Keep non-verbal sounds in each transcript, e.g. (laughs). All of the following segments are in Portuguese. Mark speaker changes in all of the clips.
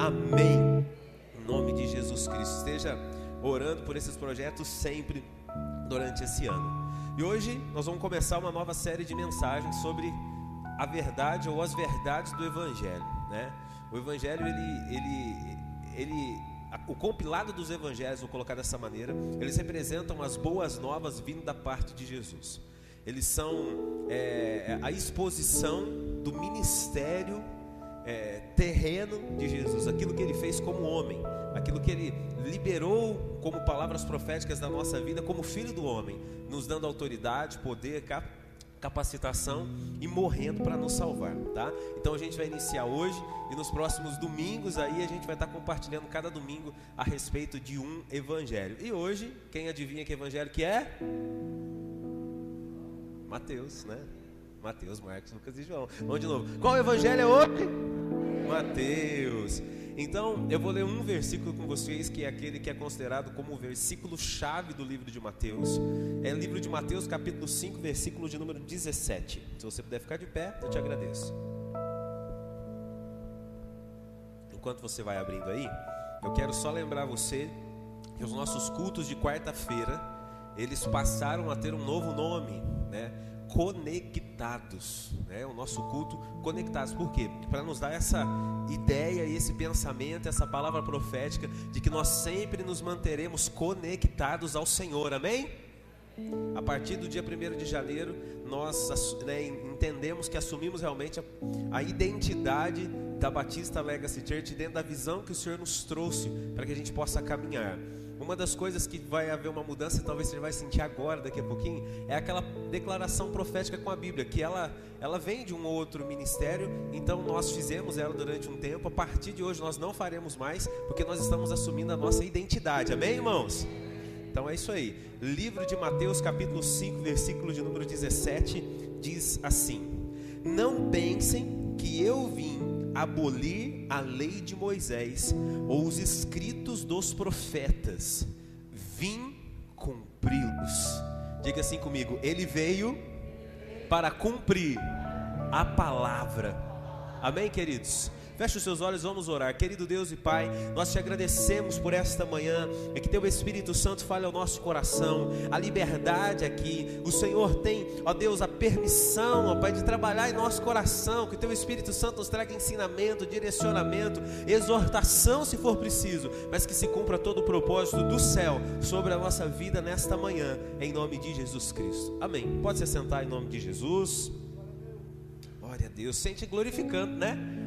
Speaker 1: Amém. Em nome de Jesus Cristo. Esteja orando por esses projetos sempre durante esse ano. E hoje nós vamos começar uma nova série de mensagens sobre a verdade ou as verdades do Evangelho, né? O Evangelho ele, ele, ele, o compilado dos Evangelhos, vou colocar dessa maneira, eles representam as boas novas vindo da parte de Jesus. Eles são é, a exposição do ministério é, terreno de Jesus, aquilo que ele fez como homem, aquilo que ele liberou como palavras proféticas da nossa vida, como filho do homem, nos dando autoridade, poder, capacitação e morrendo para nos salvar, tá? Então a gente vai iniciar hoje e nos próximos domingos aí a gente vai estar compartilhando cada domingo a respeito de um evangelho. E hoje, quem adivinha que evangelho que é? Mateus, né? Mateus, Marcos, Lucas e João. Vamos de novo. Qual evangelho é hoje? Mateus. Então, eu vou ler um versículo com vocês, que é aquele que é considerado como o versículo chave do livro de Mateus. É o livro de Mateus, capítulo 5, versículo de número 17. Se você puder ficar de pé, eu te agradeço. Enquanto você vai abrindo aí, eu quero só lembrar você que os nossos cultos de quarta-feira, eles passaram a ter um novo nome, né? Conectados, né? O nosso culto conectados. Por quê? Para nos dar essa ideia, esse pensamento, essa palavra profética de que nós sempre nos manteremos conectados ao Senhor. Amém? A partir do dia 1 de janeiro, nós né, entendemos que assumimos realmente a, a identidade da Batista Legacy Church dentro da visão que o Senhor nos trouxe para que a gente possa caminhar. Uma das coisas que vai haver uma mudança, e talvez você vai sentir agora, daqui a pouquinho, é aquela declaração profética com a Bíblia, que ela, ela vem de um outro ministério, então nós fizemos ela durante um tempo, a partir de hoje nós não faremos mais, porque nós estamos assumindo a nossa identidade, amém, irmãos? Então é isso aí. Livro de Mateus, capítulo 5, versículo de número 17, diz assim: Não pensem que eu vim abolir a lei de Moisés ou os escritos dos profetas, vim cumpri-los. Diga assim comigo: Ele veio para cumprir a palavra. Amém, queridos? Feche os seus olhos, vamos orar. Querido Deus e Pai, nós te agradecemos por esta manhã, é que teu Espírito Santo fale ao nosso coração, a liberdade aqui. O Senhor tem, ó Deus, a permissão, ó Pai, de trabalhar em nosso coração, que teu Espírito Santo nos traga ensinamento, direcionamento, exortação se for preciso, mas que se cumpra todo o propósito do céu sobre a nossa vida nesta manhã, em nome de Jesus Cristo. Amém. Pode se sentar em nome de Jesus. Glória a Deus. Sente glorificando, né?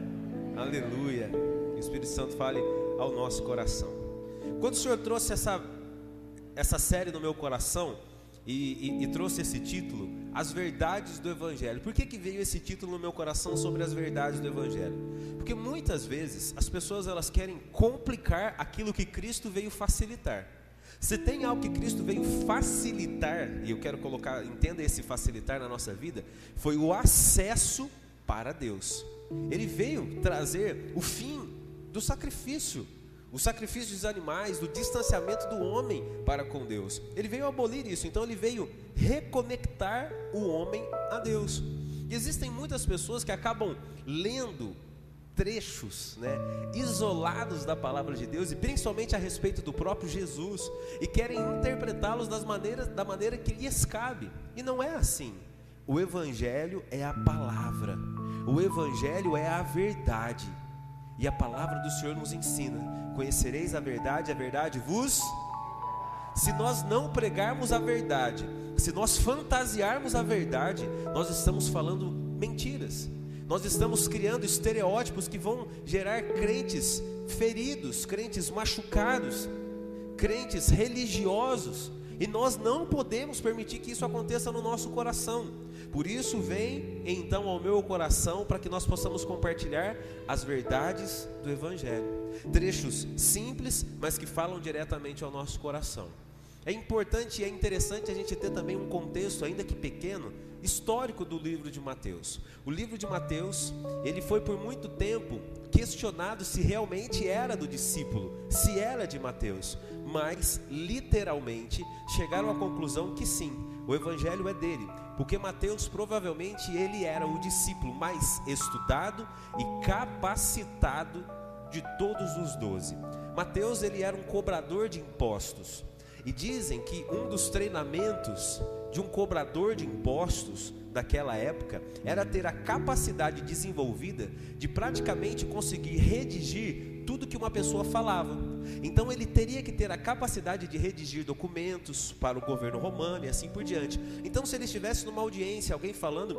Speaker 1: Aleluia. Que o Espírito Santo fale ao nosso coração. Quando o Senhor trouxe essa, essa série no meu coração e, e, e trouxe esse título, As Verdades do Evangelho. Por que, que veio esse título no meu coração sobre as verdades do Evangelho? Porque muitas vezes as pessoas elas querem complicar aquilo que Cristo veio facilitar. Se tem algo que Cristo veio facilitar, e eu quero colocar, entenda esse facilitar na nossa vida, foi o acesso para Deus. Ele veio trazer o fim do sacrifício, o sacrifício dos animais, do distanciamento do homem para com Deus. Ele veio abolir isso, então ele veio reconectar o homem a Deus. E existem muitas pessoas que acabam lendo trechos, né, isolados da palavra de Deus e principalmente a respeito do próprio Jesus e querem interpretá-los das maneiras da maneira que lhes cabe. E não é assim. O evangelho é a palavra. O Evangelho é a verdade. E a palavra do Senhor nos ensina: conhecereis a verdade, a verdade vos. Se nós não pregarmos a verdade, se nós fantasiarmos a verdade, nós estamos falando mentiras. Nós estamos criando estereótipos que vão gerar crentes feridos, crentes machucados, crentes religiosos. E nós não podemos permitir que isso aconteça no nosso coração. Por isso, vem então ao meu coração para que nós possamos compartilhar as verdades do Evangelho. Trechos simples, mas que falam diretamente ao nosso coração. É importante e é interessante a gente ter também um contexto, ainda que pequeno, histórico do livro de Mateus. O livro de Mateus, ele foi por muito tempo questionado se realmente era do discípulo, se era de Mateus, mas literalmente chegaram à conclusão que sim, o evangelho é dele. Porque Mateus provavelmente ele era o discípulo mais estudado e capacitado de todos os doze. Mateus ele era um cobrador de impostos. E dizem que um dos treinamentos de um cobrador de impostos daquela época era ter a capacidade desenvolvida de praticamente conseguir redigir tudo que uma pessoa falava. Então ele teria que ter a capacidade de redigir documentos para o governo romano e assim por diante. Então se ele estivesse numa audiência, alguém falando,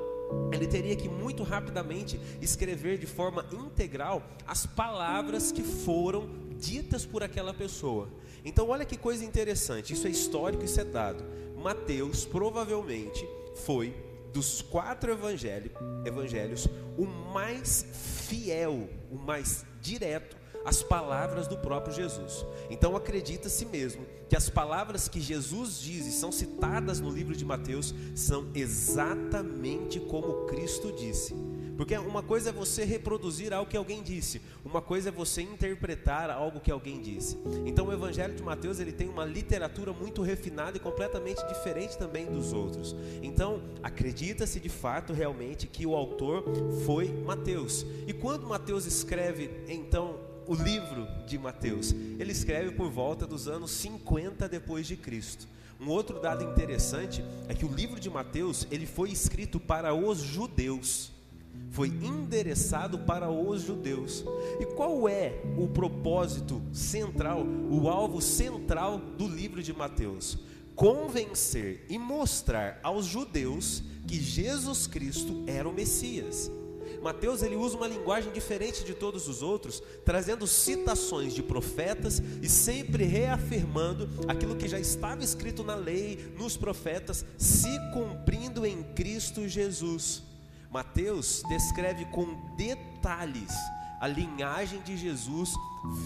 Speaker 1: ele teria que muito rapidamente escrever de forma integral as palavras que foram ditas por aquela pessoa. Então olha que coisa interessante, isso é histórico, isso é dado. Mateus provavelmente foi dos quatro evangelhos o mais fiel, o mais direto às palavras do próprio Jesus. Então acredita-se mesmo que as palavras que Jesus diz e são citadas no livro de Mateus são exatamente como Cristo disse. Porque uma coisa é você reproduzir algo que alguém disse, uma coisa é você interpretar algo que alguém disse. Então o Evangelho de Mateus ele tem uma literatura muito refinada e completamente diferente também dos outros. Então acredita-se de fato realmente que o autor foi Mateus. E quando Mateus escreve então o livro de Mateus, ele escreve por volta dos anos 50 depois de Cristo. Um outro dado interessante é que o livro de Mateus ele foi escrito para os judeus foi endereçado para os judeus. E qual é o propósito central, o alvo central do livro de Mateus? Convencer e mostrar aos judeus que Jesus Cristo era o Messias. Mateus ele usa uma linguagem diferente de todos os outros, trazendo citações de profetas e sempre reafirmando aquilo que já estava escrito na lei, nos profetas, se cumprindo em Cristo Jesus. Mateus descreve com detalhes a linhagem de Jesus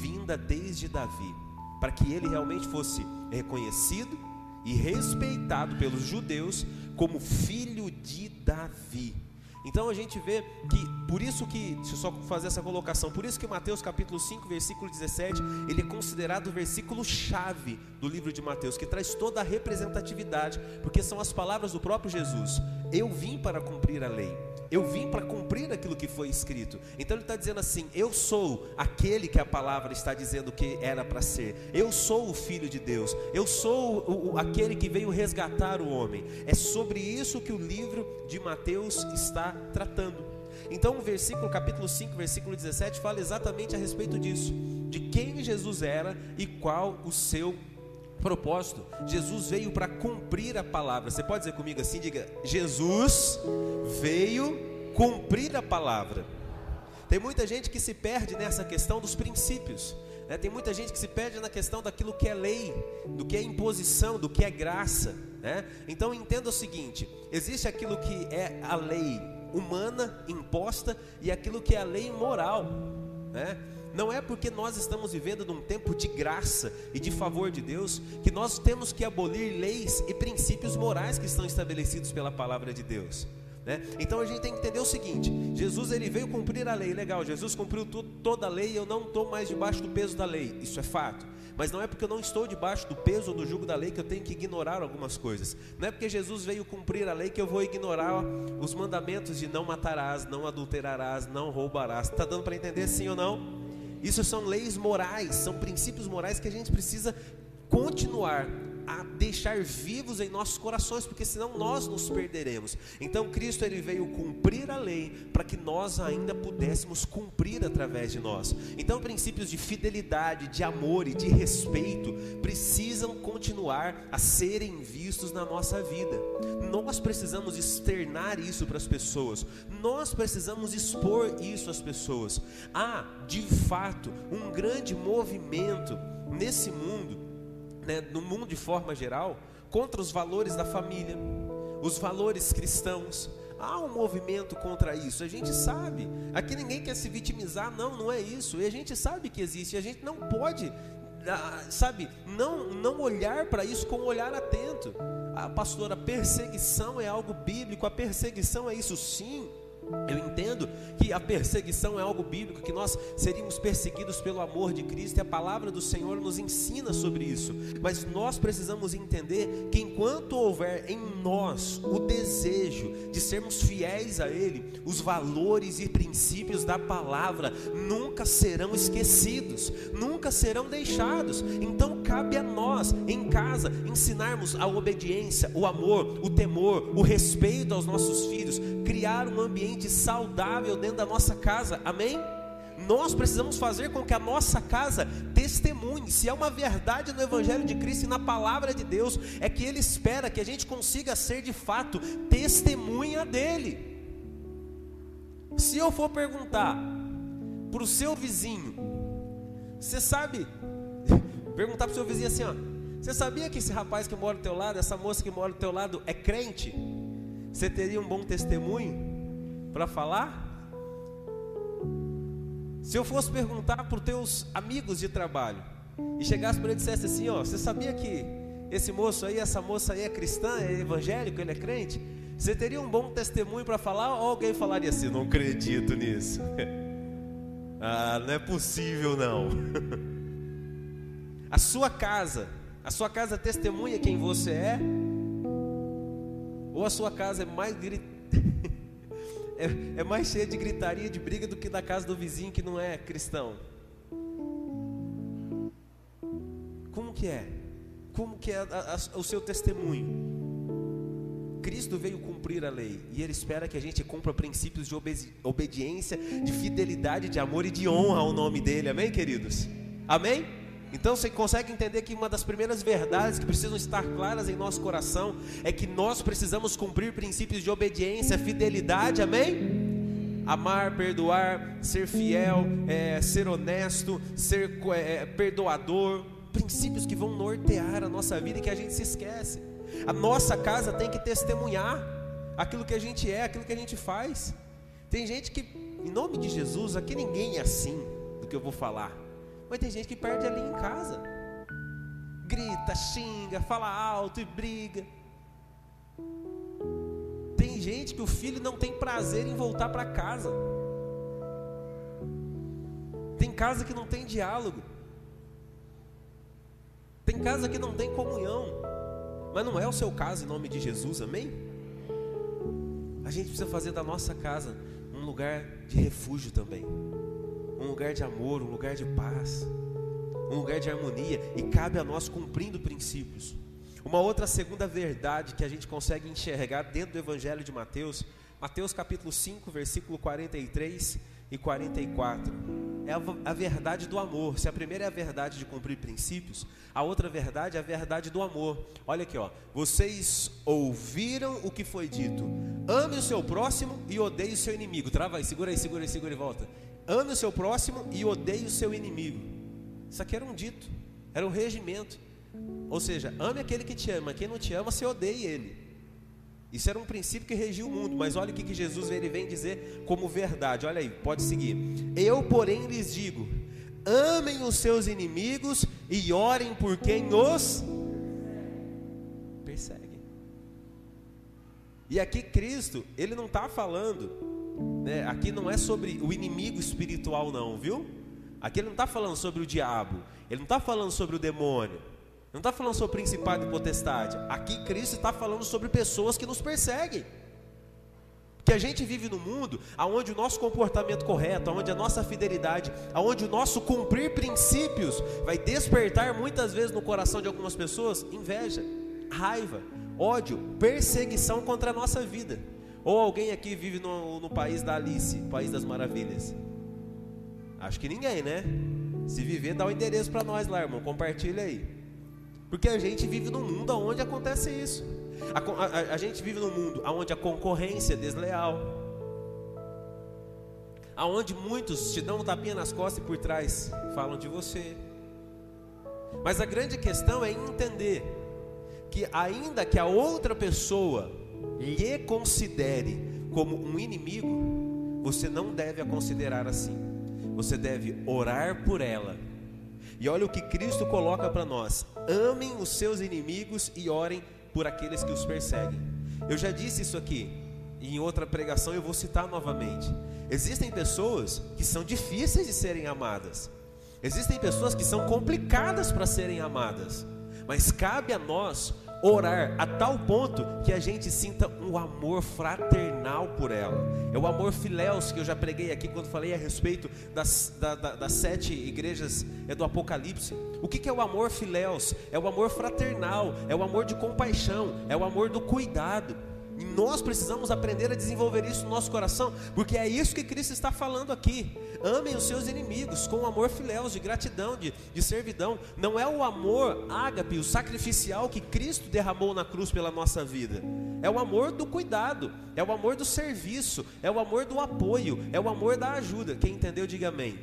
Speaker 1: vinda desde Davi, para que ele realmente fosse reconhecido e respeitado pelos judeus como filho de Davi. Então a gente vê que, por isso que, deixa eu só fazer essa colocação, por isso que Mateus capítulo 5, versículo 17, ele é considerado o versículo chave do livro de Mateus, que traz toda a representatividade, porque são as palavras do próprio Jesus. Eu vim para cumprir a lei. Eu vim para cumprir aquilo que foi escrito. Então ele está dizendo assim: Eu sou aquele que a palavra está dizendo que era para ser. Eu sou o filho de Deus. Eu sou o, o, aquele que veio resgatar o homem. É sobre isso que o livro de Mateus está tratando. Então o versículo, capítulo 5, versículo 17, fala exatamente a respeito disso: de quem Jesus era e qual o seu propósito. Jesus veio para cumprir a palavra. Você pode dizer comigo assim? Diga: Jesus veio cumprir a palavra. Tem muita gente que se perde nessa questão dos princípios. Né? Tem muita gente que se perde na questão daquilo que é lei, do que é imposição, do que é graça. Né? Então entenda o seguinte: existe aquilo que é a lei humana imposta e aquilo que é a lei moral. Né? Não é porque nós estamos vivendo num tempo de graça e de favor de Deus que nós temos que abolir leis e princípios morais que estão estabelecidos pela palavra de Deus. Né? Então a gente tem que entender o seguinte: Jesus ele veio cumprir a lei, legal. Jesus cumpriu toda a lei e eu não estou mais debaixo do peso da lei. Isso é fato. Mas não é porque eu não estou debaixo do peso ou do jugo da lei que eu tenho que ignorar algumas coisas. Não é porque Jesus veio cumprir a lei que eu vou ignorar os mandamentos de não matarás, não adulterarás, não roubarás. Está dando para entender sim ou não? Isso são leis morais, são princípios morais que a gente precisa continuar a deixar vivos em nossos corações, porque senão nós nos perderemos. Então Cristo ele veio cumprir a lei para que nós ainda pudéssemos cumprir através de nós. Então princípios de fidelidade, de amor e de respeito precisam continuar a serem vistos na nossa vida. Nós precisamos externar isso para as pessoas. Nós precisamos expor isso às pessoas. Há, de fato, um grande movimento nesse mundo né, no mundo de forma geral, contra os valores da família, os valores cristãos. Há um movimento contra isso, a gente sabe. Aqui ninguém quer se vitimizar, não, não é isso. E a gente sabe que existe, a gente não pode, ah, sabe, não, não olhar para isso com um olhar atento. Ah, pastor, a perseguição é algo bíblico, a perseguição é isso sim. Eu entendo que a perseguição é algo bíblico, que nós seríamos perseguidos pelo amor de Cristo e a palavra do Senhor nos ensina sobre isso. Mas nós precisamos entender que enquanto houver em nós o desejo de sermos fiéis a Ele, os valores e princípios da palavra nunca serão esquecidos, nunca serão deixados. Então cabe a nós, em casa, ensinarmos a obediência, o amor, o temor, o respeito aos nossos filhos, criar um ambiente saudável dentro da nossa casa, amém? Nós precisamos fazer com que a nossa casa testemunhe. Se é uma verdade no Evangelho de Cristo e na palavra de Deus, é que Ele espera que a gente consiga ser de fato testemunha dele. Se eu for perguntar para o seu vizinho, você sabe, (laughs) perguntar para o seu vizinho assim: ó, você sabia que esse rapaz que mora do teu lado, essa moça que mora do teu lado é crente? Você teria um bom testemunho para falar? Se eu fosse perguntar para os teus amigos de trabalho e chegasse para ele e dissesse assim: Ó, você sabia que esse moço aí, essa moça aí é cristã, é evangélico, ele é crente? Você teria um bom testemunho para falar? Ou alguém falaria assim: Não acredito nisso. (laughs) ah, não é possível não. (laughs) a sua casa, a sua casa testemunha quem você é? Ou a sua casa é mais grit... (laughs) é, é mais cheia de gritaria, de briga do que da casa do vizinho que não é cristão? Como que é? Como que é a, a, o seu testemunho? Cristo veio cumprir a lei e Ele espera que a gente cumpra princípios de obediência, de fidelidade, de amor e de honra ao nome dEle. Amém, queridos? Amém? Então você consegue entender que uma das primeiras verdades que precisam estar claras em nosso coração é que nós precisamos cumprir princípios de obediência, fidelidade, amém? Amar, perdoar, ser fiel, é, ser honesto, ser é, perdoador, princípios que vão nortear a nossa vida e que a gente se esquece. A nossa casa tem que testemunhar aquilo que a gente é, aquilo que a gente faz. Tem gente que, em nome de Jesus, aqui ninguém é assim do que eu vou falar. Mas tem gente que perde ali em casa. Grita, xinga, fala alto e briga. Tem gente que o filho não tem prazer em voltar para casa. Tem casa que não tem diálogo. Tem casa que não tem comunhão. Mas não é o seu caso em nome de Jesus, amém? A gente precisa fazer da nossa casa um lugar de refúgio também um lugar de amor, um lugar de paz, um lugar de harmonia, e cabe a nós cumprindo princípios. Uma outra segunda verdade que a gente consegue enxergar dentro do Evangelho de Mateus, Mateus capítulo 5, versículo 43 e 44, é a, a verdade do amor. Se a primeira é a verdade de cumprir princípios, a outra verdade é a verdade do amor. Olha aqui, ó. Vocês ouviram o que foi dito: ame o seu próximo e odeie o seu inimigo. Trava aí, segura aí, segura aí, segura e volta. Ame o seu próximo e odeie o seu inimigo. Isso aqui era um dito, era um regimento. Ou seja, ame aquele que te ama, quem não te ama, você odeie ele. Isso era um princípio que regia o mundo, mas olha o que, que Jesus ele vem dizer como verdade. Olha aí, pode seguir. Eu, porém, lhes digo: amem os seus inimigos e orem por quem os persegue. E aqui Cristo, ele não está falando né? Aqui não é sobre o inimigo espiritual, não, viu? Aqui ele não está falando sobre o diabo, ele não está falando sobre o demônio, não está falando sobre o principado e potestade. Aqui Cristo está falando sobre pessoas que nos perseguem. Que a gente vive no mundo onde o nosso comportamento correto, onde a nossa fidelidade, onde o nosso cumprir princípios vai despertar muitas vezes no coração de algumas pessoas inveja, raiva, ódio, perseguição contra a nossa vida. Ou alguém aqui vive no, no país da Alice, país das maravilhas? Acho que ninguém, né? Se viver, dá o um endereço para nós lá, irmão. Compartilha aí. Porque a gente vive num mundo onde acontece isso. A, a, a gente vive num mundo onde a concorrência é desleal. Aonde muitos te dão um tapinha nas costas e por trás falam de você. Mas a grande questão é entender que ainda que a outra pessoa lhe considere como um inimigo, você não deve a considerar assim. Você deve orar por ela. E olha o que Cristo coloca para nós: amem os seus inimigos e orem por aqueles que os perseguem. Eu já disse isso aqui. em outra pregação eu vou citar novamente. Existem pessoas que são difíceis de serem amadas. Existem pessoas que são complicadas para serem amadas. Mas cabe a nós orar a tal ponto que a gente sinta um amor fraternal por ela. É o amor filéus que eu já preguei aqui quando falei a respeito das, da, da, das sete igrejas é do Apocalipse. O que, que é o amor filéus? É o amor fraternal, é o amor de compaixão, é o amor do cuidado. E nós precisamos aprender a desenvolver isso no nosso coração, porque é isso que Cristo está falando aqui. Amem os seus inimigos com amor filéus, de gratidão, de, de servidão. Não é o amor ágape, o sacrificial que Cristo derramou na cruz pela nossa vida. É o amor do cuidado, é o amor do serviço, é o amor do apoio, é o amor da ajuda. Quem entendeu, diga amém.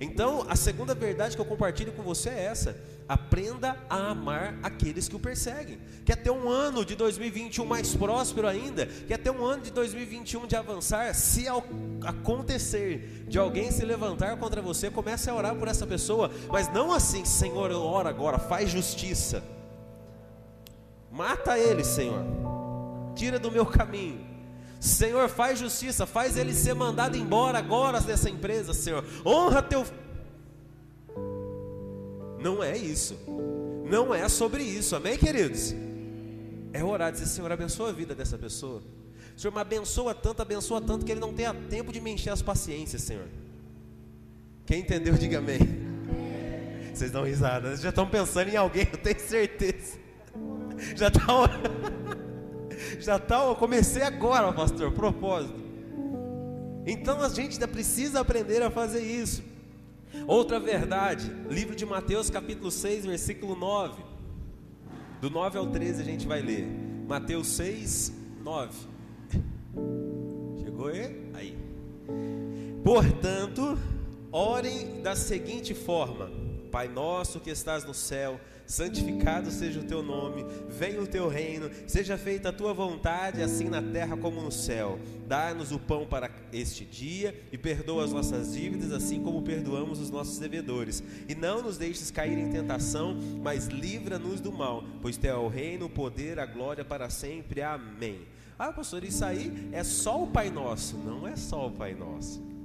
Speaker 1: Então, a segunda verdade que eu compartilho com você é essa: aprenda a amar aqueles que o perseguem. Quer ter um ano de 2021 mais próspero ainda? Quer ter um ano de 2021 de avançar? Se acontecer de alguém se levantar contra você, comece a orar por essa pessoa, mas não assim, Senhor, oro agora, faz justiça. Mata ele, Senhor. Tira do meu caminho. Senhor, faz justiça, faz ele ser mandado embora agora dessa empresa, Senhor. Honra teu. Não é isso. Não é sobre isso, amém, queridos? É orar, dizer, Senhor, abençoa a vida dessa pessoa. Senhor, me abençoa tanto, abençoa tanto que ele não tenha tempo de me encher as paciências, Senhor. Quem entendeu, diga amém. Vocês dão risada, já estão pensando em alguém, (laughs) eu tenho certeza. Já está. (laughs) Já tá, eu comecei agora, pastor, propósito. Então a gente ainda precisa aprender a fazer isso. Outra verdade, livro de Mateus, capítulo 6, versículo 9. Do 9 ao 13 a gente vai ler. Mateus 6, 9. (laughs) Chegou aí? Aí. Portanto, orem da seguinte forma: Pai nosso que estás no céu, santificado seja o teu nome, venha o teu reino, seja feita a tua vontade, assim na terra como no céu. Dá-nos o pão para este dia e perdoa as nossas dívidas, assim como perdoamos os nossos devedores. E não nos deixes cair em tentação, mas livra-nos do mal, pois teu é o reino, o poder, a glória para sempre. Amém. Ah, pastor, isso aí é só o Pai Nosso. Não é só o Pai Nosso.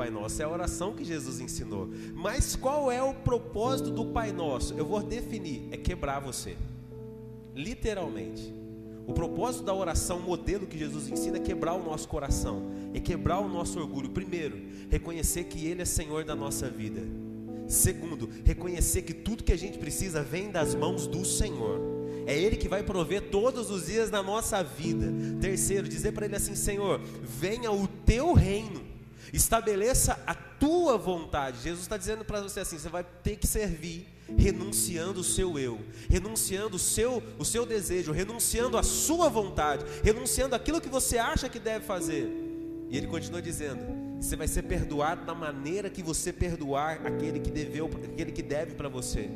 Speaker 1: Pai Nosso é a oração que Jesus ensinou. Mas qual é o propósito do Pai Nosso? Eu vou definir: é quebrar você. Literalmente. O propósito da oração modelo que Jesus ensina é quebrar o nosso coração, é quebrar o nosso orgulho. Primeiro, reconhecer que Ele é Senhor da nossa vida. Segundo, reconhecer que tudo que a gente precisa vem das mãos do Senhor. É Ele que vai prover todos os dias na nossa vida. Terceiro, dizer para Ele assim: Senhor, venha o teu reino Estabeleça a tua vontade. Jesus está dizendo para você assim: você vai ter que servir renunciando o seu eu, renunciando o seu, o seu desejo, renunciando a sua vontade, renunciando aquilo que você acha que deve fazer. E ele continua dizendo: você vai ser perdoado da maneira que você perdoar aquele que deveu, aquele que deve para você.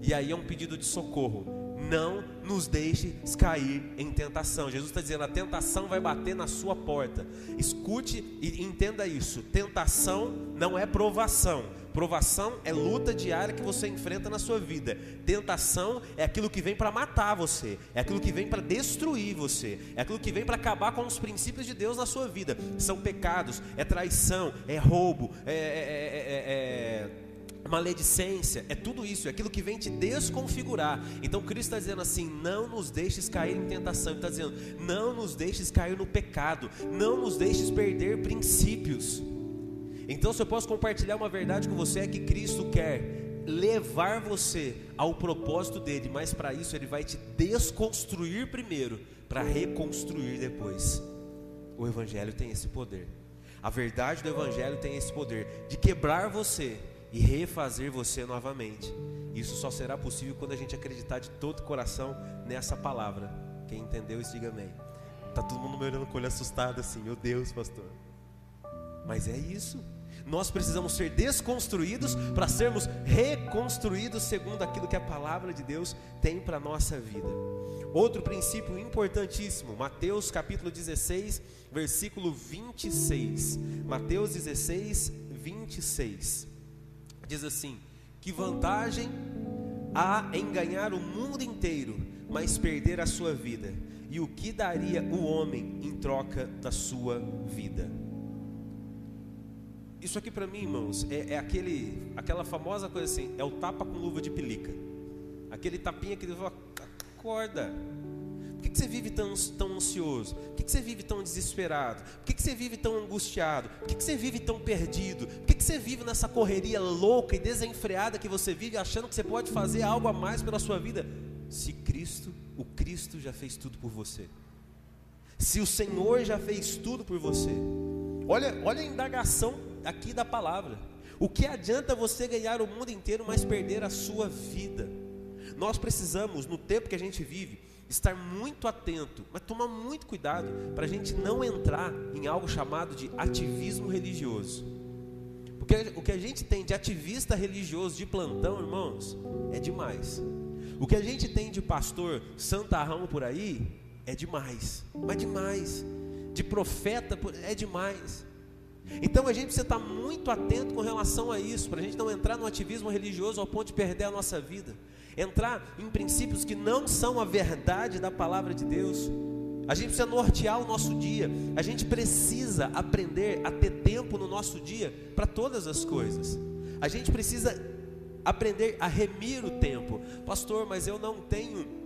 Speaker 1: E aí é um pedido de socorro não nos deixe cair em tentação. Jesus está dizendo: a tentação vai bater na sua porta. Escute e entenda isso: tentação não é provação. Provação é luta diária que você enfrenta na sua vida. Tentação é aquilo que vem para matar você, é aquilo que vem para destruir você, é aquilo que vem para acabar com os princípios de Deus na sua vida. São pecados, é traição, é roubo, é, é, é maledicência, é tudo isso, é aquilo que vem te desconfigurar. Então Cristo está dizendo assim: não nos deixes cair em tentação, Ele está dizendo, não nos deixes cair no pecado, não nos deixes perder princípios. Então, se eu posso compartilhar uma verdade com você, é que Cristo quer levar você ao propósito dele, mas para isso ele vai te desconstruir primeiro, para reconstruir depois. O Evangelho tem esse poder. A verdade do Evangelho tem esse poder de quebrar você e refazer você novamente. Isso só será possível quando a gente acreditar de todo o coração nessa palavra. Quem entendeu isso, diga amém. Tá todo mundo me olhando com o olho assustado assim, meu Deus, pastor. Mas é isso. Nós precisamos ser desconstruídos para sermos reconstruídos segundo aquilo que a palavra de Deus tem para a nossa vida. Outro princípio importantíssimo, Mateus capítulo 16, versículo 26. Mateus 16, 26 diz assim: Que vantagem há em ganhar o mundo inteiro, mas perder a sua vida? E o que daria o homem em troca da sua vida? Isso aqui para mim, irmãos, é, é, aquele, aquela famosa coisa assim, é o tapa com luva de pelica. Aquele tapinha que fala, acorda. Por que, que você vive tão, tão ansioso? Por que, que você vive tão desesperado? Por que, que você vive tão angustiado? Por que, que você vive tão perdido? Por que, você vive nessa correria louca e desenfreada que você vive, achando que você pode fazer algo a mais pela sua vida? Se Cristo, o Cristo já fez tudo por você. Se o Senhor já fez tudo por você. Olha, olha a indagação aqui da palavra. O que adianta você ganhar o mundo inteiro, mas perder a sua vida? Nós precisamos, no tempo que a gente vive, estar muito atento, mas tomar muito cuidado para a gente não entrar em algo chamado de ativismo religioso. Porque o que a gente tem de ativista religioso de plantão, irmãos, é demais. O que a gente tem de pastor santarrão por aí é demais, mas demais. De profeta é demais. Então a gente precisa estar muito atento com relação a isso, para a gente não entrar no ativismo religioso ao ponto de perder a nossa vida, entrar em princípios que não são a verdade da palavra de Deus. A gente precisa nortear o nosso dia, a gente precisa aprender a ter tempo no nosso dia para todas as coisas. A gente precisa aprender a remir o tempo. Pastor, mas eu não tenho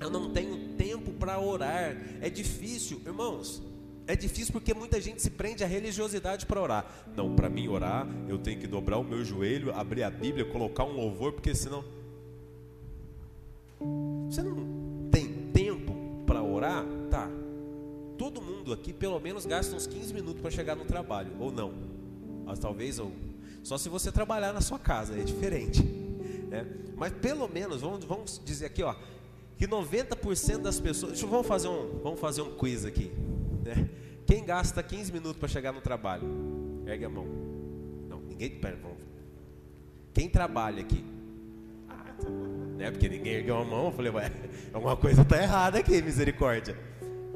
Speaker 1: eu não tenho tempo para orar. É difícil, irmãos. É difícil porque muita gente se prende à religiosidade para orar. Não, para mim orar, eu tenho que dobrar o meu joelho, abrir a Bíblia, colocar um louvor, porque senão. Você não tem tempo para orar? Mundo aqui pelo menos gasta uns 15 minutos para chegar no trabalho, ou não. Mas talvez ou só se você trabalhar na sua casa, é diferente. Né? Mas pelo menos, vamos, vamos dizer aqui, ó, que 90% das pessoas. Deixa, vamos, fazer um, vamos fazer um quiz aqui. Né? Quem gasta 15 minutos para chegar no trabalho? Ergue a mão. Não, ninguém. Pera, vamos. Quem trabalha aqui? Ah, tá né? Porque ninguém ergueu a mão. Eu falei, ué, alguma coisa está errada aqui, misericórdia.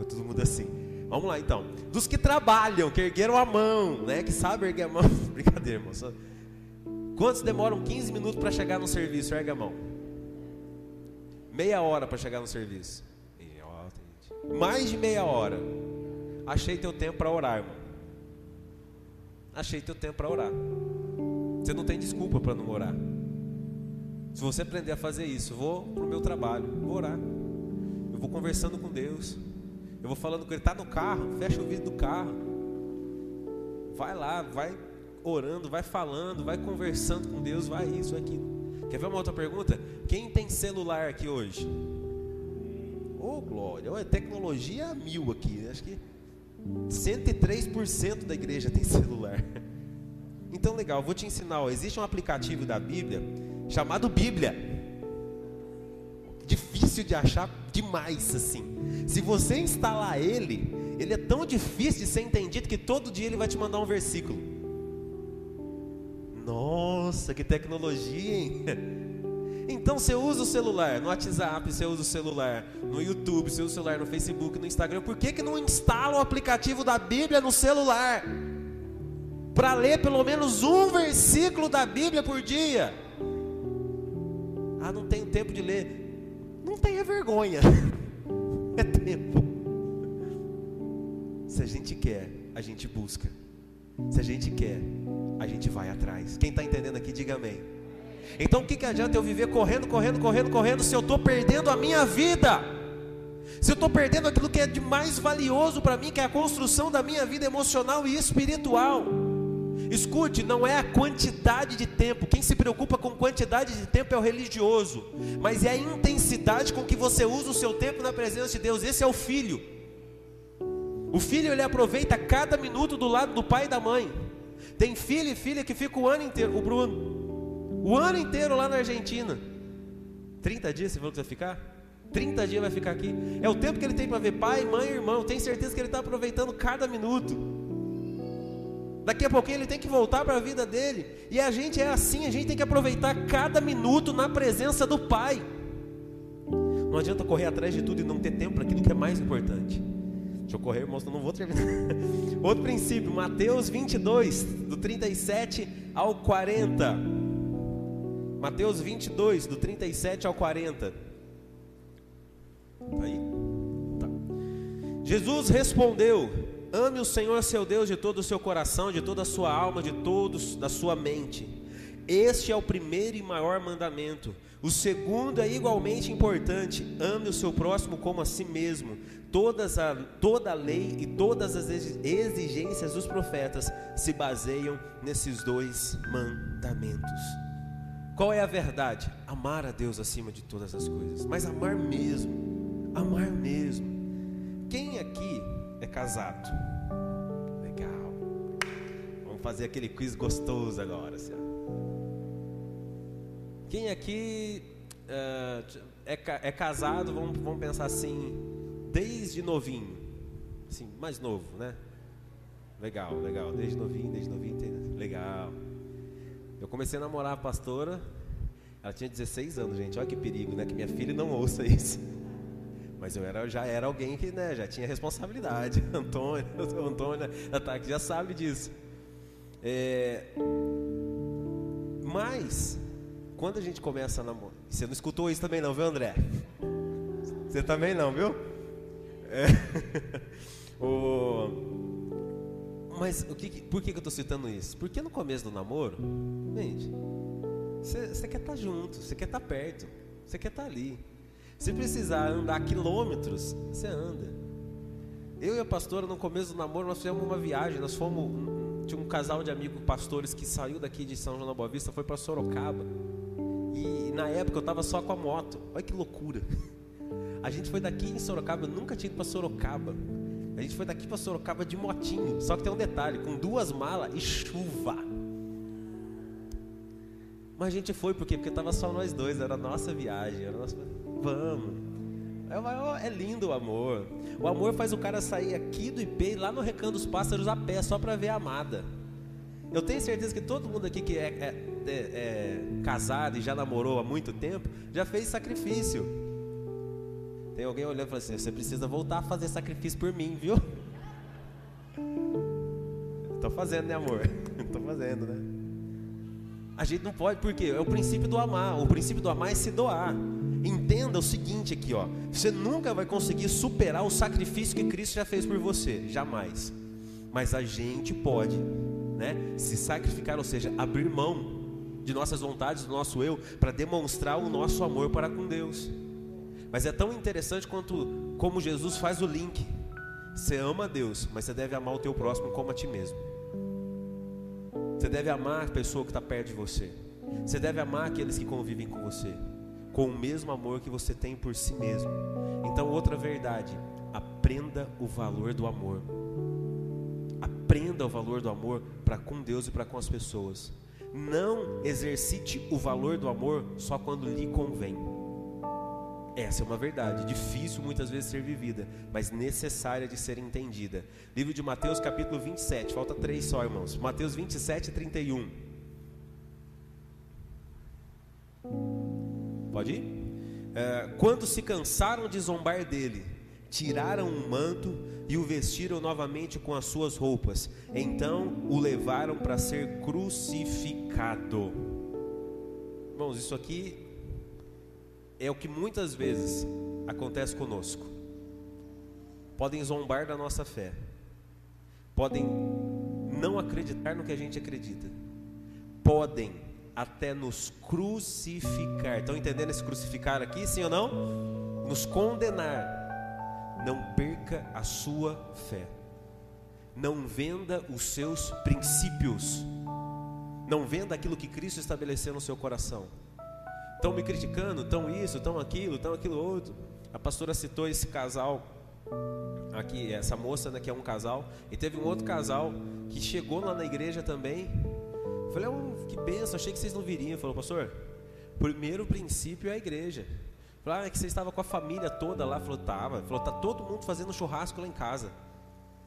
Speaker 1: Todo mundo assim. Vamos lá então. Dos que trabalham, que ergueram a mão, né? Que sabem erguer a mão. (laughs) Brincadeira, irmão. Só... Quantos demoram 15 minutos para chegar no serviço? Ergue a mão. Meia hora para chegar no serviço. Mais de meia hora. Achei teu tempo para orar, irmão. Achei teu tempo para orar. Você não tem desculpa para não orar. Se você aprender a fazer isso, vou para o meu trabalho, vou orar. Eu vou conversando com Deus. Eu vou falando com Ele. Está no carro, fecha o vidro do carro. Vai lá, vai orando, vai falando, vai conversando com Deus, vai isso, aquilo. Quer ver uma outra pergunta? Quem tem celular aqui hoje? Ô oh, glória, oh, tecnologia mil aqui. Acho que 103% da igreja tem (laughs) celular. Então, legal, vou te ensinar. Ó, existe um aplicativo da Bíblia chamado Bíblia. Difícil de achar demais assim. Se você instalar ele, ele é tão difícil de ser entendido que todo dia ele vai te mandar um versículo. Nossa, que tecnologia, hein? (laughs) Então você usa o celular no WhatsApp, você usa o celular no YouTube, você usa o celular no Facebook, no Instagram. Por que, que não instala o aplicativo da Bíblia no celular? Para ler pelo menos um versículo da Bíblia por dia. Ah, não tenho tempo de ler. Vergonha. (laughs) É tempo. Se a gente quer, a gente busca. Se a gente quer, a gente vai atrás. Quem está entendendo aqui, diga amém. Então o que, que adianta eu viver correndo, correndo, correndo, correndo, se eu estou perdendo a minha vida? Se eu estou perdendo aquilo que é de mais valioso para mim, que é a construção da minha vida emocional e espiritual. Escute, não é a quantidade de tempo. Quem se preocupa com quantidade de tempo é o religioso, mas é a intensidade com que você usa o seu tempo na presença de Deus. Esse é o filho. O filho ele aproveita cada minuto do lado do pai e da mãe. Tem filho e filha que fica o ano inteiro. O Bruno, o ano inteiro lá na Argentina. 30 dias você falou que vai ficar? 30 dias vai ficar aqui. É o tempo que ele tem para ver pai, mãe e irmão. Tenho certeza que ele está aproveitando cada minuto. Daqui a pouquinho ele tem que voltar para a vida dele. E a gente é assim, a gente tem que aproveitar cada minuto na presença do Pai. Não adianta correr atrás de tudo e não ter tempo para aquilo que é mais importante. Deixa eu correr, irmão, não vou terminar. (laughs) Outro princípio, Mateus 22, do 37 ao 40. Mateus 22, do 37 ao 40. Tá aí? Tá. Jesus respondeu: Ame o Senhor seu Deus de todo o seu coração, de toda a sua alma, de todos da sua mente. Este é o primeiro e maior mandamento. O segundo é igualmente importante: ame o seu próximo como a si mesmo. Todas a, toda a lei e todas as exigências dos profetas se baseiam nesses dois mandamentos. Qual é a verdade? Amar a Deus acima de todas as coisas, mas amar mesmo, amar mesmo. Quem aqui é casado? Legal. Vamos fazer aquele quiz gostoso agora. Senhor. Quem aqui uh, é, é, casado, vamos, vamos pensar assim, desde novinho? Assim, mais novo, né? Legal, legal. Desde novinho, desde novinho, legal. Eu comecei a namorar a pastora, ela tinha 16 anos, gente. Olha que perigo, né? Que minha filha não ouça isso. Mas eu era, já era alguém que né, já tinha responsabilidade. (laughs) Antônio, Antônio Ataque já sabe disso. É, mas quando a gente começa a namorar. Você não escutou isso também não, viu, André? Você também não, viu? É. (laughs) o... Mas o que, por que, eu estou citando isso? Porque no começo do namoro, gente, você, você quer estar tá junto, você quer estar tá perto, você quer estar tá ali. Se precisar andar quilômetros, você anda. Eu e a pastora, no começo do namoro, nós fizemos uma viagem. Nós fomos. Tinha um casal de amigos pastores que saiu daqui de São João da Boa Vista, foi para Sorocaba. E na época eu estava só com a moto. Olha que loucura. A gente foi daqui em Sorocaba, eu nunca tinha ido para Sorocaba. A gente foi daqui para Sorocaba de motinho. Só que tem um detalhe: com duas malas e chuva. Mas a gente foi por quê? Porque estava só nós dois, era a nossa viagem. Era nossa... Vamos. É, é lindo o amor. O amor faz o cara sair aqui do IP lá no Recanto dos Pássaros a pé, só para ver a amada. Eu tenho certeza que todo mundo aqui que é, é é, é, casado e já namorou há muito tempo, já fez sacrifício. Tem alguém olhando e falando assim: você precisa voltar a fazer sacrifício por mim, viu? (laughs) Estou fazendo, né, amor? (laughs) Estou fazendo, né? A gente não pode, porque é o princípio do amar. O princípio do amar é se doar. Entenda o seguinte aqui, ó. Você nunca vai conseguir superar o sacrifício que Cristo já fez por você, jamais. Mas a gente pode, né, se sacrificar, ou seja, abrir mão de nossas vontades, do nosso eu, para demonstrar o nosso amor para com Deus. Mas é tão interessante quanto como Jesus faz o link. Você ama Deus, mas você deve amar o teu próximo como a ti mesmo. Você deve amar a pessoa que está perto de você. Você deve amar aqueles que convivem com você, com o mesmo amor que você tem por si mesmo. Então, outra verdade, aprenda o valor do amor. Aprenda o valor do amor para com Deus e para com as pessoas. Não exercite o valor do amor só quando lhe convém. Essa é uma verdade, difícil muitas vezes ser vivida, mas necessária de ser entendida. Livro de Mateus, capítulo 27, falta três só, irmãos. Mateus 27, 31. Pode ir? É, quando se cansaram de zombar dele, tiraram um manto e o vestiram novamente com as suas roupas. Então o levaram para ser crucificado. Irmãos, isso aqui é o que muitas vezes acontece conosco. Podem zombar da nossa fé, podem não acreditar no que a gente acredita, podem até nos crucificar. Estão entendendo esse crucificar aqui, sim ou não? Nos condenar não perca a sua fé. Não venda os seus princípios. Não venda aquilo que Cristo estabeleceu no seu coração. Estão me criticando, estão isso, estão aquilo, estão aquilo outro. A pastora citou esse casal aqui, essa moça né, que é um casal, e teve um outro casal que chegou lá na igreja também. Falei, oh, que benção, achei que vocês não viriam. Falou, pastor, primeiro princípio é a igreja. Falou, ah, é que você estava com a família toda lá. Falou, tava. Falou, tá todo mundo fazendo churrasco lá em casa.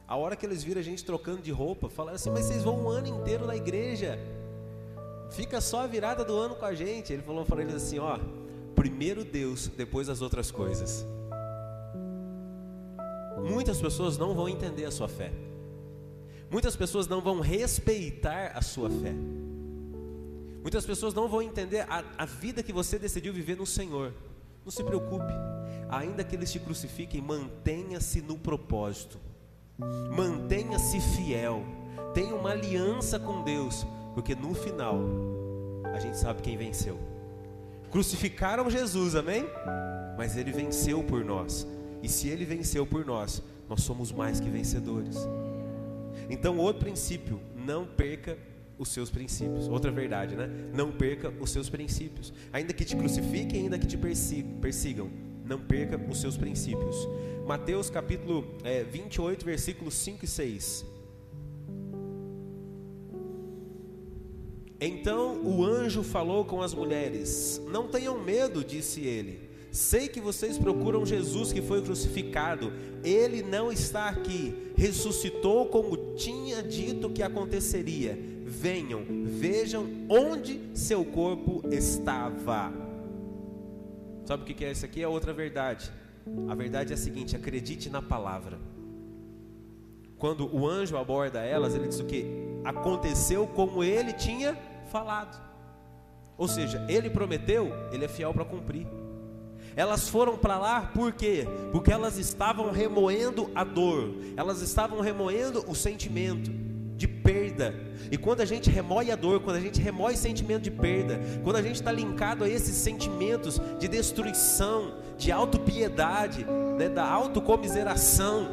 Speaker 1: A hora que eles viram a gente trocando de roupa, falaram assim, mas vocês vão um ano inteiro na igreja. Fica só a virada do ano com a gente. Ele falou para eles assim, ó, primeiro Deus, depois as outras coisas. Muitas pessoas não vão entender a sua fé. Muitas pessoas não vão respeitar a sua fé. Muitas pessoas não vão entender a, a vida que você decidiu viver no Senhor. Não se preocupe. ainda que eles te crucifiquem, mantenha-se no propósito, mantenha-se fiel, tenha uma aliança com Deus, porque no final a gente sabe quem venceu. Crucificaram Jesus, amém? Mas ele venceu por nós, e se ele venceu por nós, nós somos mais que vencedores. Então, outro princípio, não perca os seus princípios. Outra verdade, né? Não perca os seus princípios. Ainda que te crucifiquem, ainda que te persigam, não perca os seus princípios. Mateus capítulo é, 28, versículos 5 e 6. Então o anjo falou com as mulheres: Não tenham medo, disse ele. Sei que vocês procuram Jesus que foi crucificado. Ele não está aqui. Ressuscitou como tinha dito que aconteceria. Venham, vejam onde seu corpo estava. Sabe o que é isso aqui? É outra verdade. A verdade é a seguinte: acredite na palavra. Quando o anjo aborda elas, ele diz o que? Aconteceu como ele tinha falado. Ou seja, ele prometeu, ele é fiel para cumprir. Elas foram para lá por quê? Porque elas estavam remoendo a dor, elas estavam remoendo o sentimento de perda. E quando a gente remoe a dor, quando a gente remoe o sentimento de perda, quando a gente está linkado a esses sentimentos de destruição, de autopiedade, né, da autocomiseração,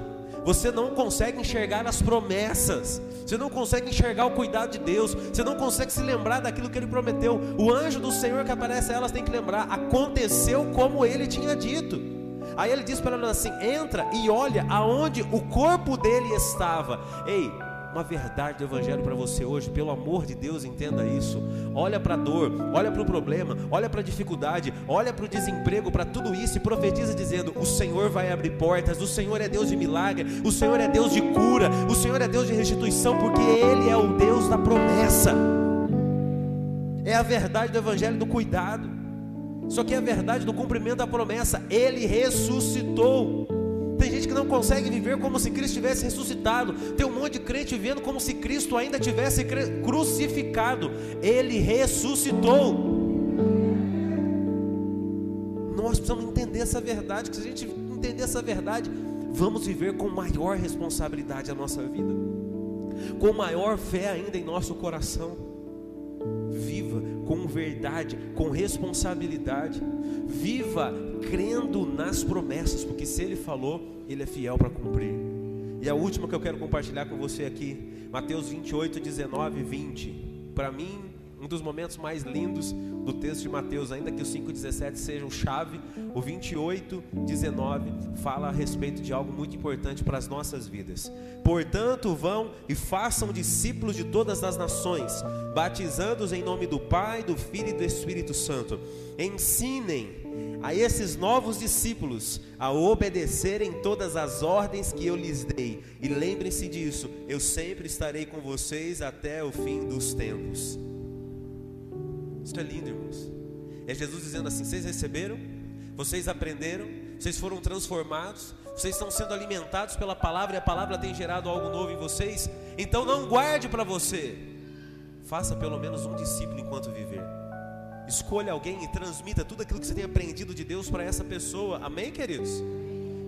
Speaker 1: você não consegue enxergar as promessas, você não consegue enxergar o cuidado de Deus, você não consegue se lembrar daquilo que Ele prometeu. O anjo do Senhor que aparece a elas tem que lembrar: aconteceu como Ele tinha dito. Aí ele diz para elas assim: entra e olha aonde o corpo dele estava. Ei, uma verdade do Evangelho para você hoje, pelo amor de Deus, entenda isso. Olha para a dor, olha para o problema, olha para a dificuldade, olha para o desemprego, para tudo isso e profetiza dizendo: O Senhor vai abrir portas, o Senhor é Deus de milagre, o Senhor é Deus de cura, Deus de restituição, porque Ele é o Deus da promessa. É a verdade do Evangelho do cuidado. Só que é a verdade do cumprimento da promessa. Ele ressuscitou. Tem gente que não consegue viver como se Cristo tivesse ressuscitado. Tem um monte de crente vivendo como se Cristo ainda tivesse crucificado. Ele ressuscitou. Nós precisamos entender essa verdade. Que se a gente entender essa verdade, vamos viver com maior responsabilidade a nossa vida, com maior fé ainda em nosso coração viva com verdade, com responsabilidade, viva crendo nas promessas, porque se Ele falou, Ele é fiel para cumprir. E a última que eu quero compartilhar com você aqui, Mateus 28, 19 e 20. Para mim, um dos momentos mais lindos do texto de Mateus, ainda que o 5,17 sejam chave, o 28, 19 fala a respeito de algo muito importante para as nossas vidas. Portanto, vão e façam discípulos de todas as nações, batizando-os em nome do Pai, do Filho e do Espírito Santo. Ensinem a esses novos discípulos a obedecerem todas as ordens que eu lhes dei. E lembrem-se disso, eu sempre estarei com vocês até o fim dos tempos. Isso é lindo, irmãos. É Jesus dizendo assim: vocês receberam, vocês aprenderam, vocês foram transformados, vocês estão sendo alimentados pela palavra e a palavra tem gerado algo novo em vocês. Então não guarde para você, faça pelo menos um discípulo enquanto viver. Escolha alguém e transmita tudo aquilo que você tem aprendido de Deus para essa pessoa. Amém, queridos?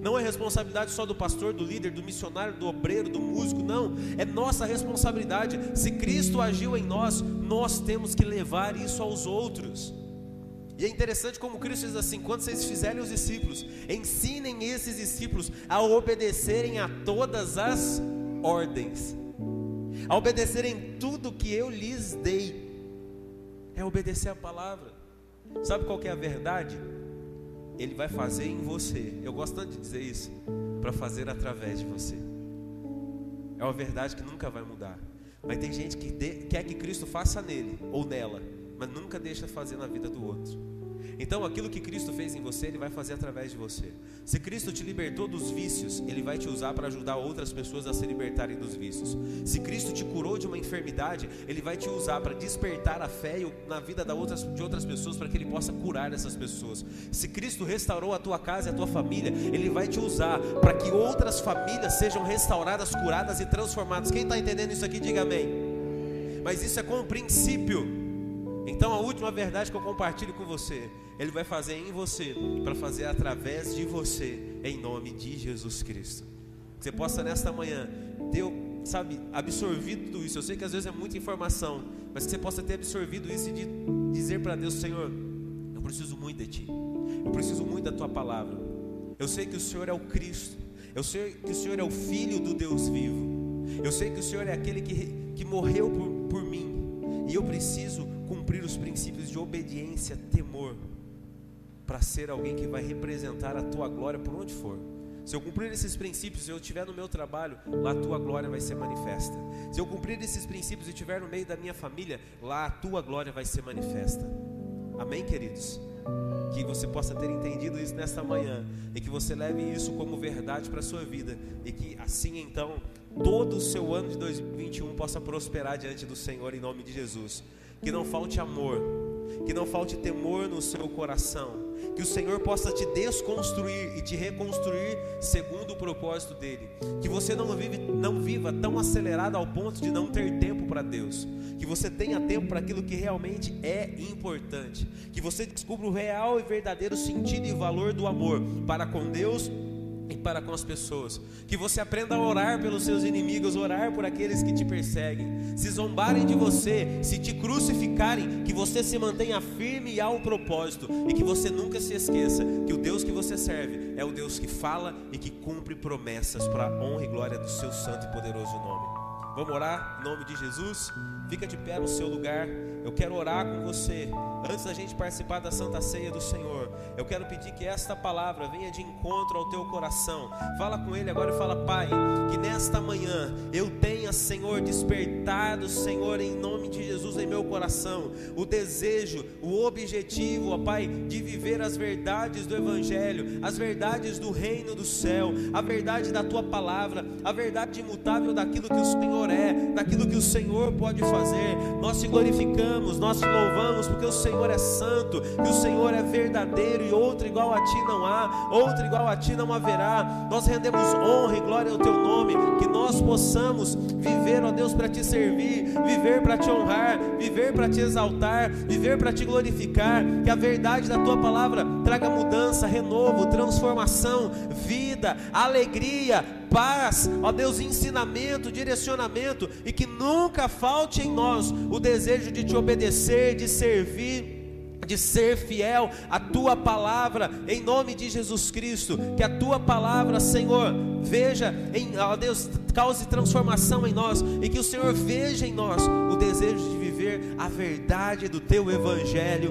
Speaker 1: Não é responsabilidade só do pastor, do líder, do missionário, do obreiro, do músico, não. É nossa responsabilidade. Se Cristo agiu em nós, nós temos que levar isso aos outros. E é interessante como Cristo diz assim: quando vocês fizerem os discípulos, ensinem esses discípulos a obedecerem a todas as ordens, a obedecerem tudo que eu lhes dei. É obedecer a palavra. Sabe qual é a verdade? Ele vai fazer em você. Eu gosto tanto de dizer isso, para fazer através de você. É uma verdade que nunca vai mudar. Mas tem gente que de, quer que Cristo faça nele ou nela, mas nunca deixa fazer na vida do outro. Então, aquilo que Cristo fez em você, Ele vai fazer através de você. Se Cristo te libertou dos vícios, Ele vai te usar para ajudar outras pessoas a se libertarem dos vícios. Se Cristo te curou de uma enfermidade, Ele vai te usar para despertar a fé na vida de outras, pessoas, para que Ele possa curar essas pessoas. Se Cristo restaurou a tua casa e a tua família, Ele vai te usar para que outras famílias sejam restauradas, curadas e transformadas. Quem está entendendo isso aqui, diga amém. Mas isso é com o princípio Então a última verdade que eu compartilho com você, Ele vai fazer em você, para fazer através de você, em nome de Jesus Cristo. Que você possa nesta manhã ter, sabe, absorvido tudo isso. Eu sei que às vezes é muita informação, mas que você possa ter absorvido isso e de dizer para Deus, Senhor, eu preciso muito de Ti. Eu preciso muito da Tua palavra. Eu sei que o Senhor é o Cristo. Eu sei que o Senhor é o Filho do Deus vivo. Eu sei que o Senhor é aquele que, que morreu por, por mim. E eu preciso cumprir os princípios de obediência, temor, para ser alguém que vai representar a tua glória por onde for. Se eu cumprir esses princípios, se eu estiver no meu trabalho, lá a tua glória vai ser manifesta. Se eu cumprir esses princípios e estiver no meio da minha família, lá a tua glória vai ser manifesta. Amém, queridos? Que você possa ter entendido isso nesta manhã e que você leve isso como verdade para a sua vida e que assim então todo o seu ano de 2021 possa prosperar diante do Senhor em nome de Jesus. Que não falte amor, que não falte temor no seu coração, que o Senhor possa te desconstruir e te reconstruir segundo o propósito dele. Que você não vive, não viva tão acelerado ao ponto de não ter tempo para Deus. Que você tenha tempo para aquilo que realmente é importante. Que você descubra o real e verdadeiro sentido e valor do amor para com Deus e para com as pessoas. Que você aprenda a orar pelos seus inimigos, orar por aqueles que te perseguem. Se zombarem de você, se te crucificarem, que você se mantenha firme e ao propósito e que você nunca se esqueça que o Deus que você serve é o Deus que fala e que cumpre promessas para a honra e glória do seu santo e poderoso nome. Vamos orar em nome de Jesus? Fica de pé no seu lugar. Eu quero orar com você. Antes da gente participar da Santa Ceia do Senhor, eu quero pedir que esta palavra venha de encontro ao teu coração. Fala com Ele agora e fala, Pai, que nesta manhã eu tenha, Senhor, despertado, Senhor, em nome de Jesus em meu coração, o desejo, o objetivo, ó Pai, de viver as verdades do Evangelho, as verdades do reino do céu, a verdade da tua palavra, a verdade imutável daquilo que o Senhor é, daquilo que o Senhor pode fazer. Nós te glorificamos, nós te louvamos, porque o Senhor é santo, que o Senhor é verdadeiro e outro igual a ti não há, outro igual a ti não haverá. Nós rendemos honra e glória ao teu nome, que nós possamos viver, ó Deus, para te servir, viver para te honrar, viver para te exaltar, viver para te glorificar. Que a verdade da tua palavra traga mudança, renovo, transformação, vida, alegria, paz, ó Deus, ensinamento, direcionamento e que nunca falte em nós o desejo de te obedecer, de servir de ser fiel à tua palavra, em nome de Jesus Cristo, que a tua palavra, Senhor, veja em, ó Deus, cause transformação em nós e que o Senhor veja em nós o desejo de viver a verdade do teu evangelho